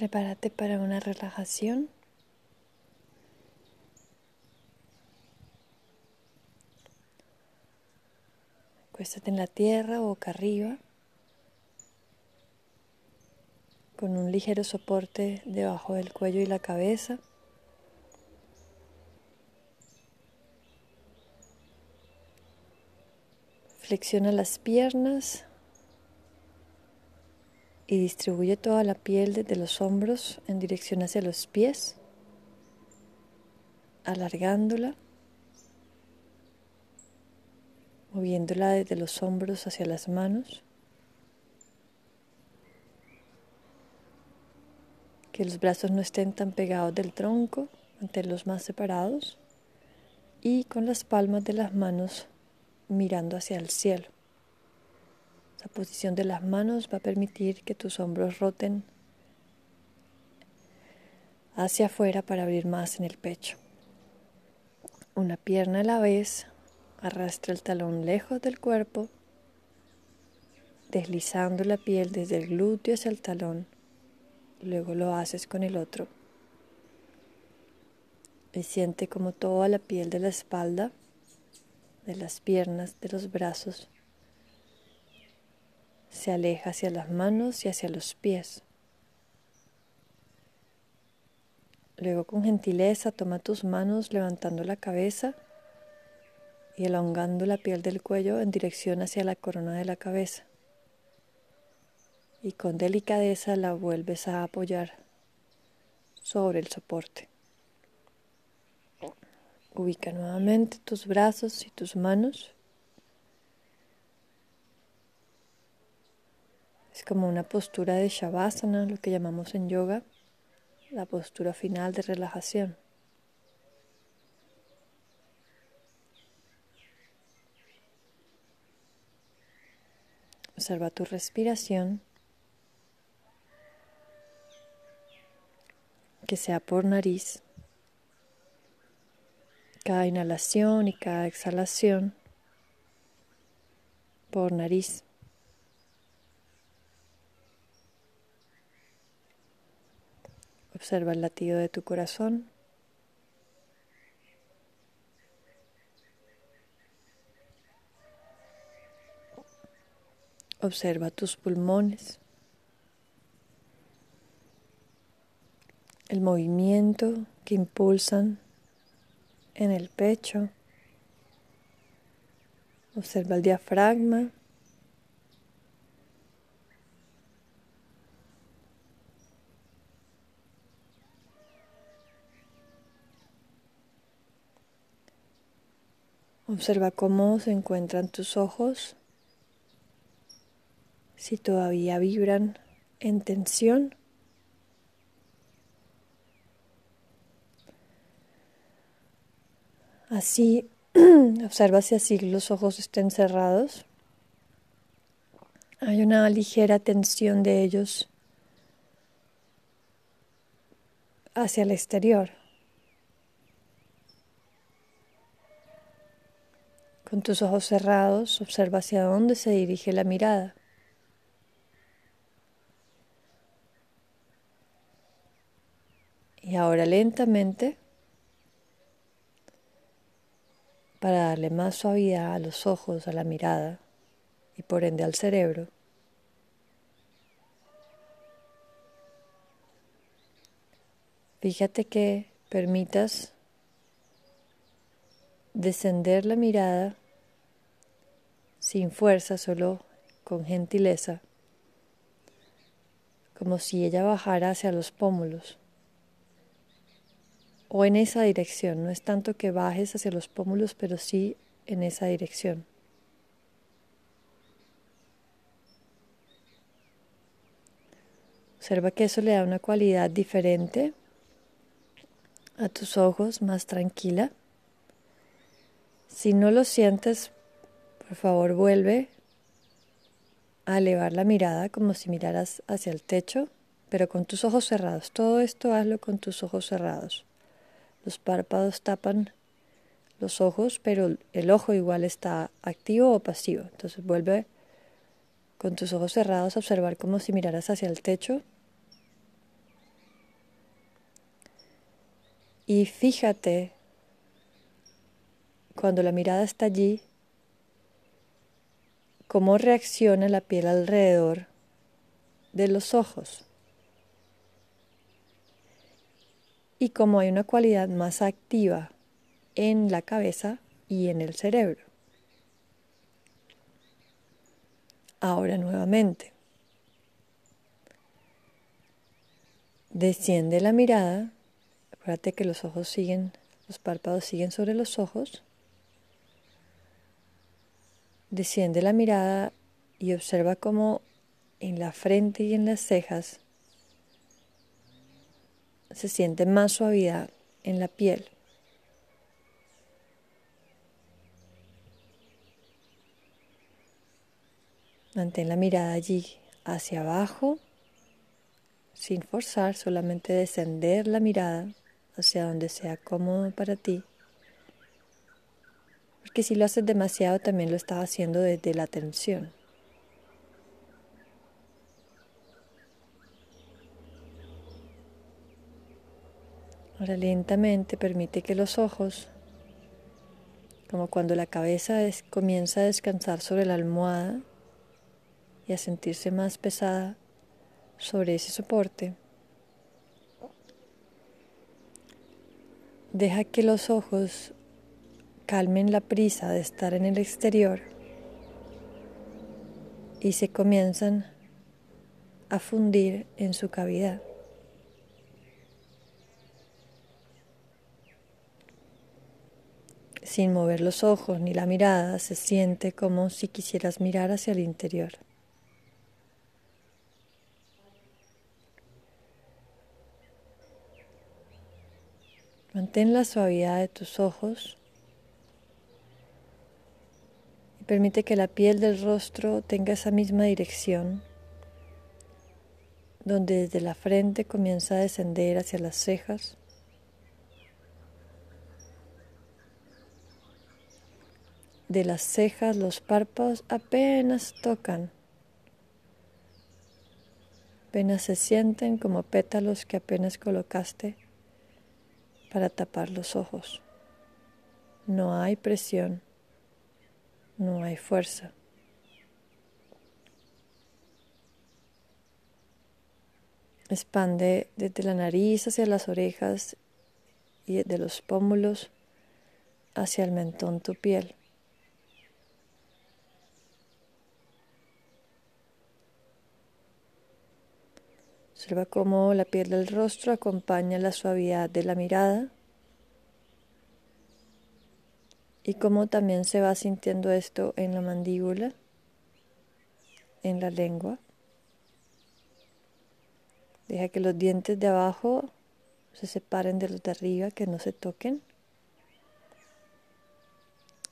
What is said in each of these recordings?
Prepárate para una relajación. Acuéstate en la tierra, boca arriba, con un ligero soporte debajo del cuello y la cabeza. Flexiona las piernas y distribuye toda la piel desde los hombros en dirección hacia los pies, alargándola, moviéndola desde los hombros hacia las manos. Que los brazos no estén tan pegados del tronco, los más separados y con las palmas de las manos mirando hacia el cielo. La posición de las manos va a permitir que tus hombros roten hacia afuera para abrir más en el pecho. Una pierna a la vez, arrastra el talón lejos del cuerpo, deslizando la piel desde el glúteo hacia el talón. Luego lo haces con el otro. Y siente como toda la piel de la espalda, de las piernas, de los brazos, se aleja hacia las manos y hacia los pies. Luego con gentileza toma tus manos levantando la cabeza y elongando la piel del cuello en dirección hacia la corona de la cabeza. Y con delicadeza la vuelves a apoyar sobre el soporte. Ubica nuevamente tus brazos y tus manos Es como una postura de Shavasana, lo que llamamos en yoga, la postura final de relajación. Observa tu respiración, que sea por nariz. Cada inhalación y cada exhalación por nariz. Observa el latido de tu corazón. Observa tus pulmones, el movimiento que impulsan en el pecho. Observa el diafragma. Observa cómo se encuentran tus ojos, si todavía vibran en tensión. Así, observa si así los ojos estén cerrados. Hay una ligera tensión de ellos hacia el exterior. Con tus ojos cerrados, observa hacia dónde se dirige la mirada. Y ahora lentamente, para darle más suavidad a los ojos, a la mirada y por ende al cerebro, fíjate que permitas descender la mirada sin fuerza, solo con gentileza, como si ella bajara hacia los pómulos o en esa dirección. No es tanto que bajes hacia los pómulos, pero sí en esa dirección. Observa que eso le da una cualidad diferente a tus ojos, más tranquila. Si no lo sientes, por favor vuelve a elevar la mirada como si miraras hacia el techo, pero con tus ojos cerrados. Todo esto hazlo con tus ojos cerrados. Los párpados tapan los ojos, pero el ojo igual está activo o pasivo. Entonces vuelve con tus ojos cerrados a observar como si miraras hacia el techo Y fíjate cuando la mirada está allí, cómo reacciona la piel alrededor de los ojos. Y cómo hay una cualidad más activa en la cabeza y en el cerebro. Ahora nuevamente. Desciende la mirada. Acuérdate que los ojos siguen, los párpados siguen sobre los ojos. Desciende la mirada y observa cómo en la frente y en las cejas se siente más suavidad en la piel. Mantén la mirada allí hacia abajo, sin forzar, solamente descender la mirada hacia donde sea cómodo para ti. Porque si lo haces demasiado también lo estás haciendo desde la tensión. Ahora lentamente permite que los ojos, como cuando la cabeza comienza a descansar sobre la almohada, y a sentirse más pesada sobre ese soporte. Deja que los ojos calmen la prisa de estar en el exterior y se comienzan a fundir en su cavidad. Sin mover los ojos ni la mirada, se siente como si quisieras mirar hacia el interior. Mantén la suavidad de tus ojos y permite que la piel del rostro tenga esa misma dirección, donde desde la frente comienza a descender hacia las cejas. De las cejas los párpados apenas tocan, apenas se sienten como pétalos que apenas colocaste para tapar los ojos. No hay presión, no hay fuerza. Expande desde la nariz hacia las orejas y desde los pómulos hacia el mentón tu piel. Observa cómo la piel del rostro acompaña la suavidad de la mirada y cómo también se va sintiendo esto en la mandíbula, en la lengua. Deja que los dientes de abajo se separen de los de arriba, que no se toquen.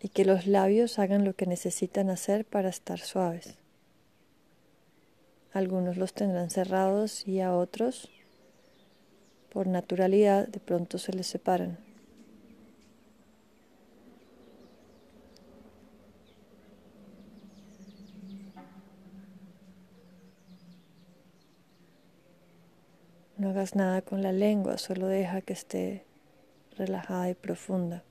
Y que los labios hagan lo que necesitan hacer para estar suaves. Algunos los tendrán cerrados y a otros, por naturalidad, de pronto se les separan. No nada con la lengua, solo deja que esté relajada y profunda.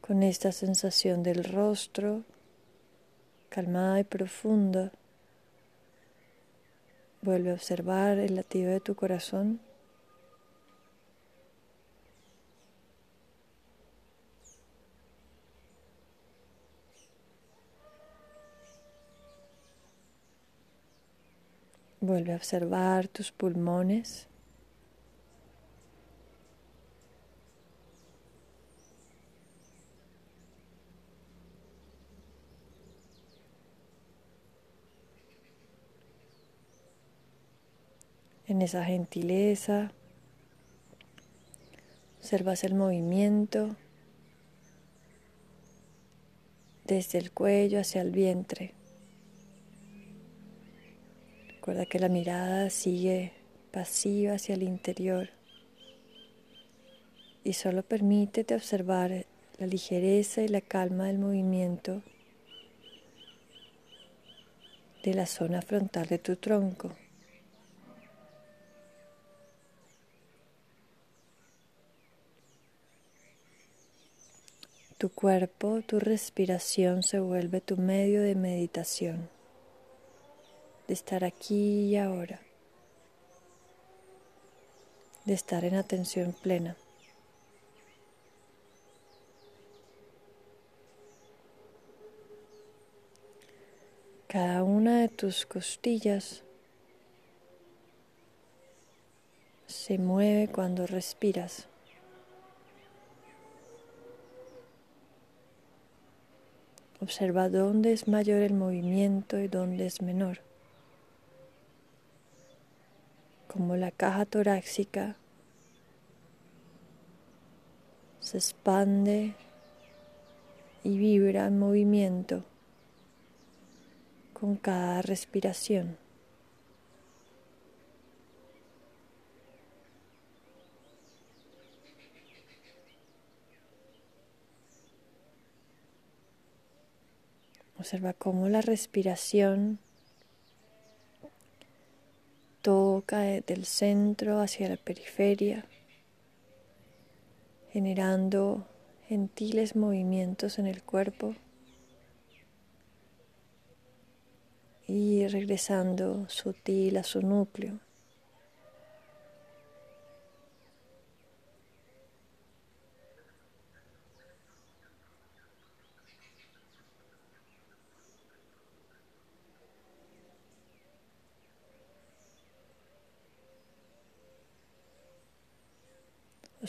con esta sensación del rostro calmada y profunda. Vuelve a observar el latido de tu corazón. Vuelve a observar tus pulmones. en esa gentileza. Observas el movimiento desde el cuello hacia el vientre. Recuerda que la mirada sigue pasiva hacia el interior y solo permítete observar la ligereza y la calma del movimiento de la zona frontal de tu tronco. Tu cuerpo, tu respiración se vuelve tu medio de meditación, de estar aquí y ahora, de estar en atención plena. Cada una de tus costillas se mueve cuando respiras. Observa dónde es mayor el movimiento y dónde es menor. Como la caja torácica se expande y vibra en movimiento con cada respiración. Observa cómo la respiración toca del centro hacia la periferia, generando gentiles movimientos en el cuerpo. y regresando sutil a su núcleo.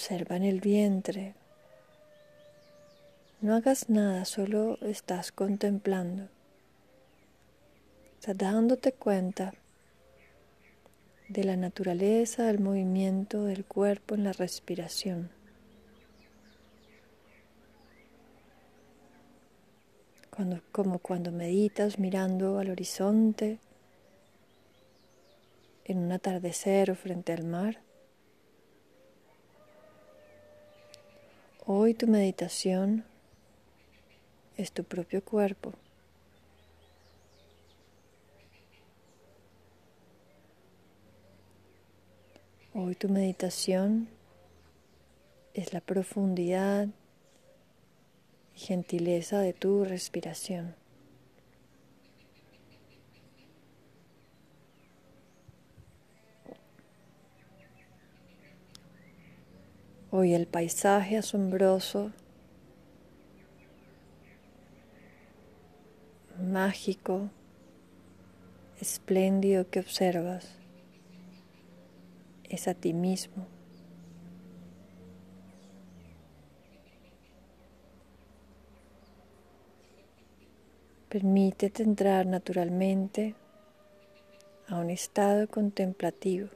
Observa en el vientre. No hagas nada, solo estás contemplando. Estás dándote cuenta de la naturaleza del movimiento del cuerpo en la respiración. Como cuando meditas mirando al horizonte en un atardecer o frente al mar. Hoy tu meditación es tu propio cuerpo. Hoy tu meditación es la profundidad y gentileza de tu respiración. Hoy el paisaje asombroso, mágico, espléndido que observas es a ti mismo. Permítete entrar naturalmente a un estado contemplativo.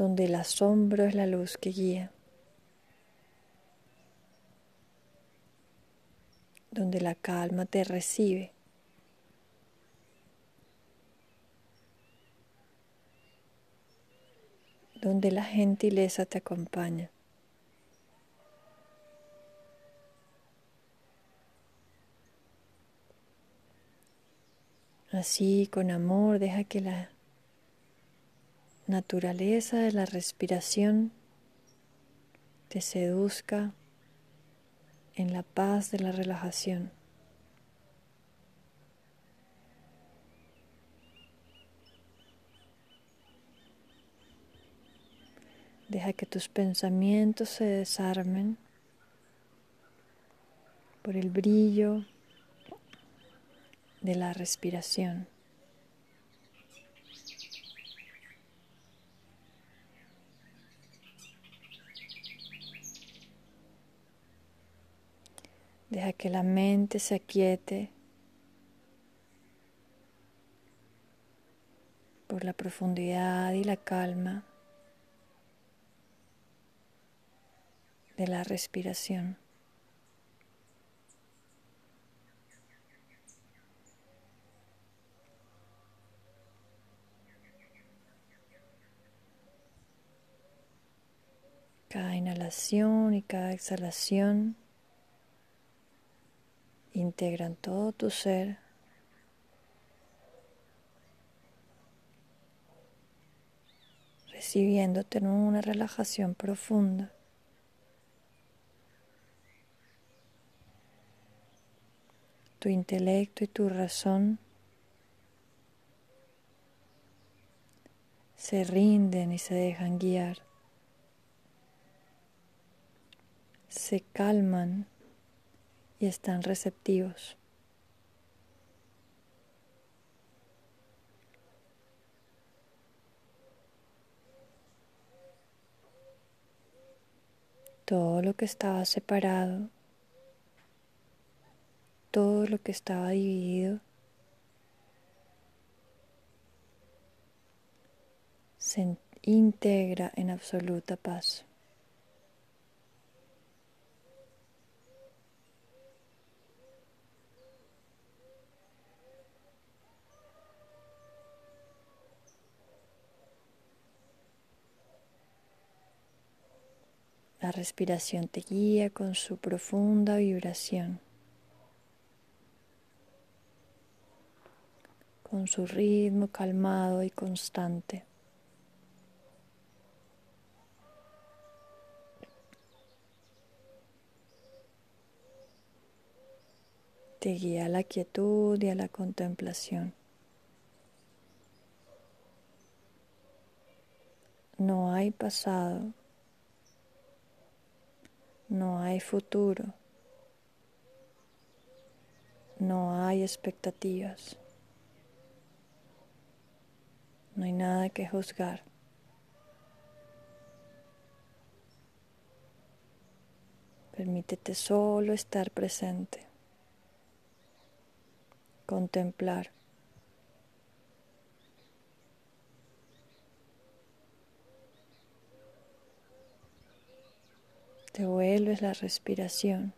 Donde el asombro es la luz que guía, donde la calma te recibe. donde la gentileza te acompaña. Así, con amor, deja que la naturaleza de la respiración te seduzca en la paz de la relajación. Deja que tus pensamientos se desarmen por el brillo de la respiración. Deja que la mente se aquiete por la profundidad y la calma de la respiración. inhalación y cada exhalación integran todo tu ser. recibiéndote en una relajación profunda. Tu intelecto y tu razón se rinden y se dejan guiar. Se calman y están receptivos. Todo lo que estaba separado, todo lo que estaba dividido, se integra en absoluta paz. La respiración te guía con su profunda vibración, con su ritmo calmado y constante. Te guía a la quietud y a la contemplación. No hay pasado no hay futuro. No hay expectativas. No hay nada que juzgar. Permítete solo estar presente, contemplar. Te vuelves la respiración.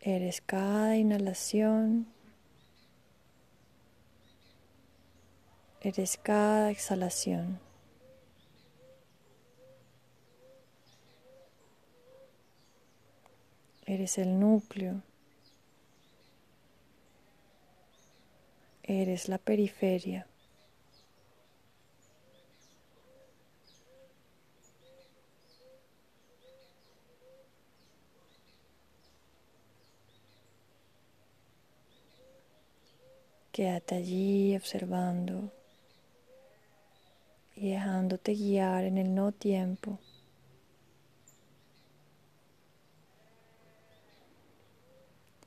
Eres cada inhalación. Eres cada exhalación. Eres el núcleo. Eres la periferia. Quédate allí observando y dejándote guiar en el no tiempo.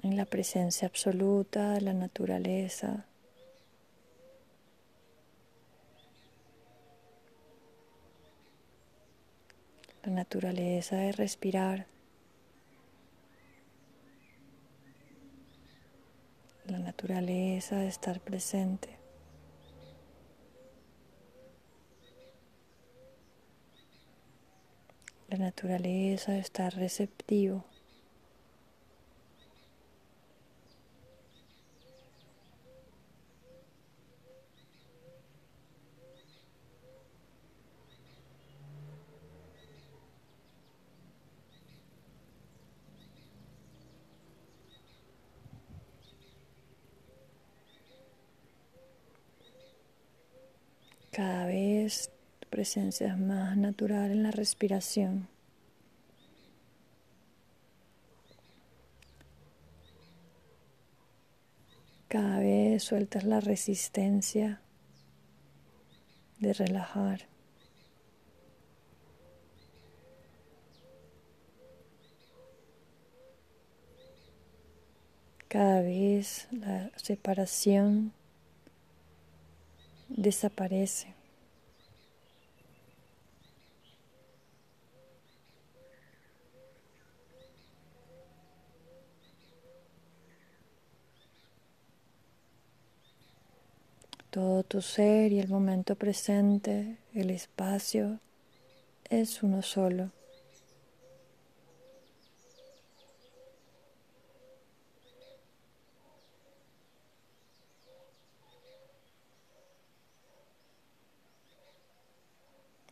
En la presencia absoluta de la naturaleza. La naturaleza de respirar. la naturaleza de estar presente. La naturaleza de estar receptivo. Cada vez tu presencia es más natural en la respiración. Cada vez sueltas la resistencia de relajar. Cada vez la separación desaparece. Todo tu ser y el momento presente, el espacio, es uno solo.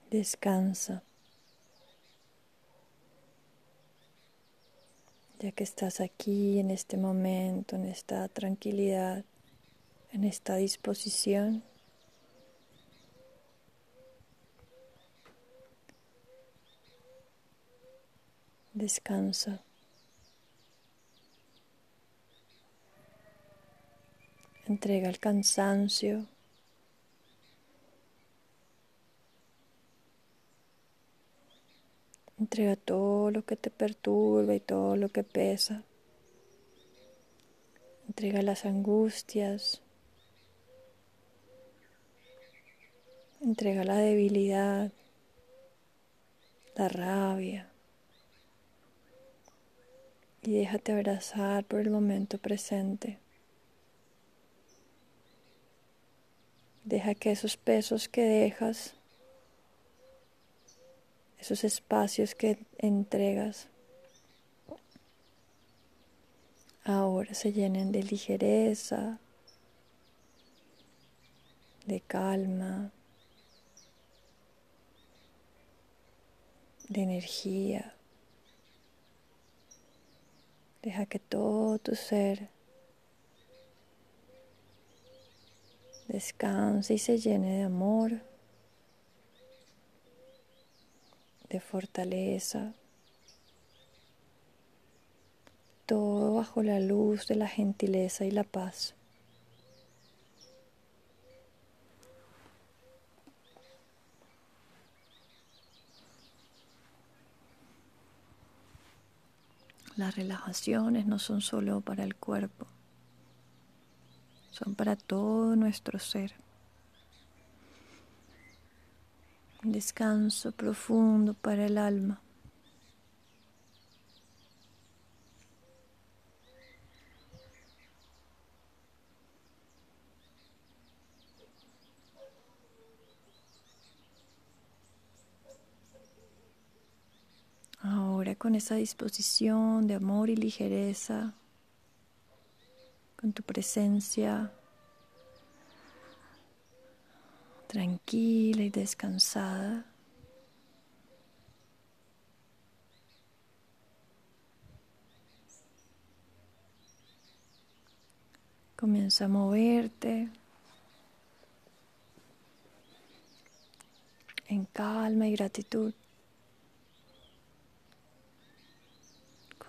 Descansa. Ya que estás aquí en este momento, en esta tranquilidad, en esta disposición, descansa. Entrega el cansancio. Entrega todo lo que te perturba y todo lo que pesa. Entrega las angustias. Entrega la debilidad, la rabia. Y déjate abrazar por el momento presente. Deja que esos pesos que dejas, esos espacios que entregas, ahora se llenen de ligereza, de calma, de energía. Deja que todo tu ser descanse y se llene de amor, fortaleza, todo bajo la luz de la gentileza y la paz. Las relajaciones no son solo para el cuerpo son para todo nuestro ser. Un descanso profundo para el alma. Ahora con esa disposición de amor y ligereza, con tu presencia tranquila y descansada. Comienza a moverte en calma y gratitud.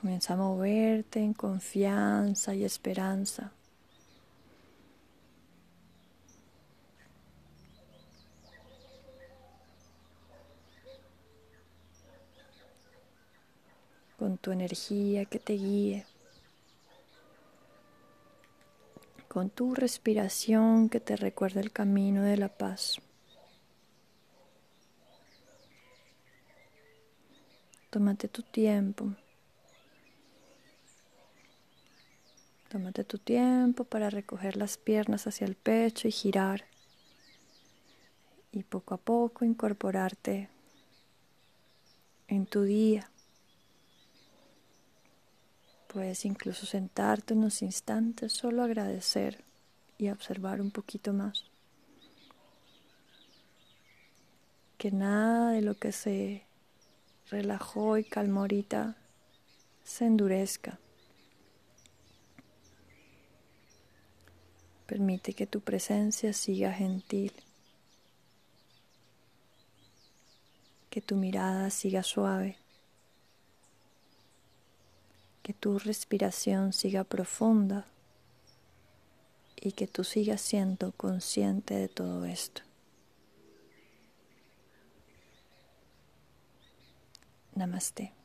Comienza a moverte en confianza y esperanza. Con tu energía que te guíe. Con tu respiración que te recuerda el camino de la paz. Tómate tu tiempo. Tómate tu tiempo para recoger las piernas hacia el pecho y girar. Y poco a poco incorporarte en tu día. Puedes incluso sentarte unos instantes, solo agradecer y observar un poquito más. Que nada de lo que se relajó y calmó ahorita se endurezca. Permite que tu presencia siga gentil, que tu mirada siga suave, que tu respiración siga profunda y que tú sigas siendo consciente de todo esto. Namaste.